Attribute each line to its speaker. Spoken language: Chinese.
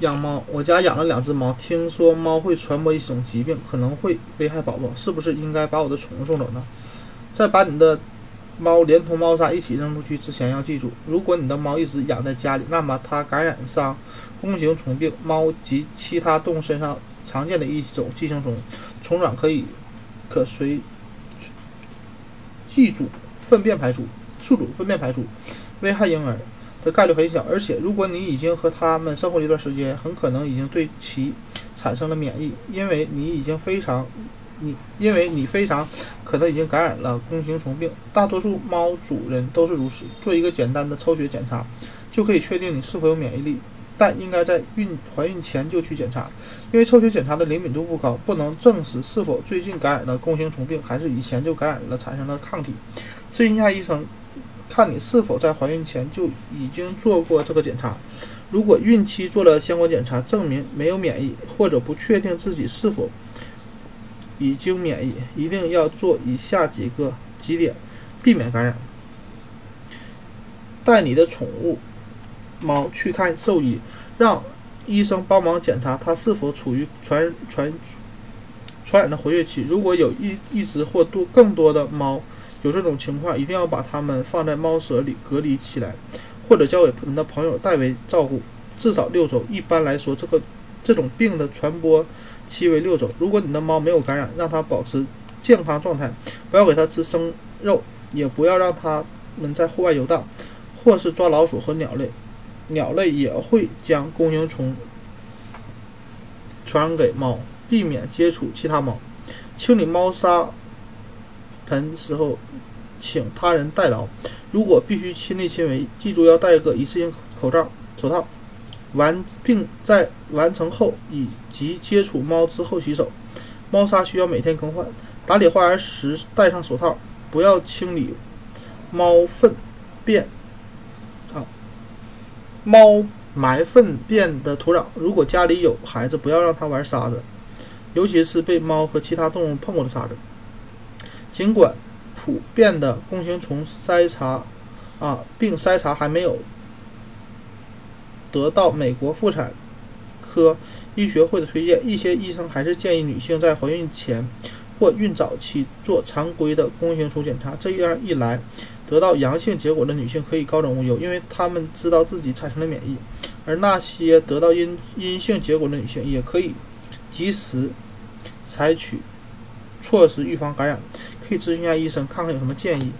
Speaker 1: 养猫，我家养了两只猫，听说猫会传播一种疾病，可能会危害宝宝，是不是应该把我的宠物送走呢？在把你的猫连同猫砂一起扔出去之前，要记住，如果你的猫一直养在家里，那么它感染上弓形虫病，猫及其他动物身上常见的一种寄生虫，虫卵可以可随寄主粪便排出，宿主粪便排出，危害婴儿。的概率很小，而且如果你已经和它们生活了一段时间，很可能已经对其产生了免疫，因为你已经非常，你因为你非常可能已经感染了弓形虫病。大多数猫主人都是如此。做一个简单的抽血检查，就可以确定你是否有免疫力，但应该在孕怀孕前就去检查，因为抽血检查的灵敏度不高，不能证实是否最近感染了弓形虫病，还是以前就感染了产生了抗体。咨询一下医生。看你是否在怀孕前就已经做过这个检查。如果孕期做了相关检查，证明没有免疫，或者不确定自己是否已经免疫，一定要做以下几个几点，避免感染。带你的宠物猫去看兽医，让医生帮忙检查它是否处于传传传染的活跃期。如果有一一只或多更多的猫。有这种情况，一定要把它们放在猫舍里隔离起来，或者交给你的朋友代为照顾，至少六周。一般来说，这个这种病的传播期为六周。如果你的猫没有感染，让它保持健康状态，不要给它吃生肉，也不要让它们在户外游荡，或是抓老鼠和鸟类。鸟类也会将弓形虫传染给猫，避免接触其他猫。清理猫砂。盆时候，请他人代劳。如果必须亲力亲为，记住要戴个一次性口罩、手套。完，并在完成后以及接触猫之后洗手。猫砂需要每天更换。打理花园时戴上手套，不要清理猫粪便啊，猫埋粪便的土壤。如果家里有孩子，不要让他玩沙子，尤其是被猫和其他动物碰过的沙子。尽管普遍的弓形虫筛查啊并筛查还没有得到美国妇产科医学会的推荐，一些医生还是建议女性在怀孕前或孕早期做常规的弓形虫检查。这样一来，得到阳性结果的女性可以高枕无忧，因为她们知道自己产生了免疫；而那些得到阴阴性结果的女性也可以及时采取措施预防感染。可以咨询一下医生，看看有什么建议。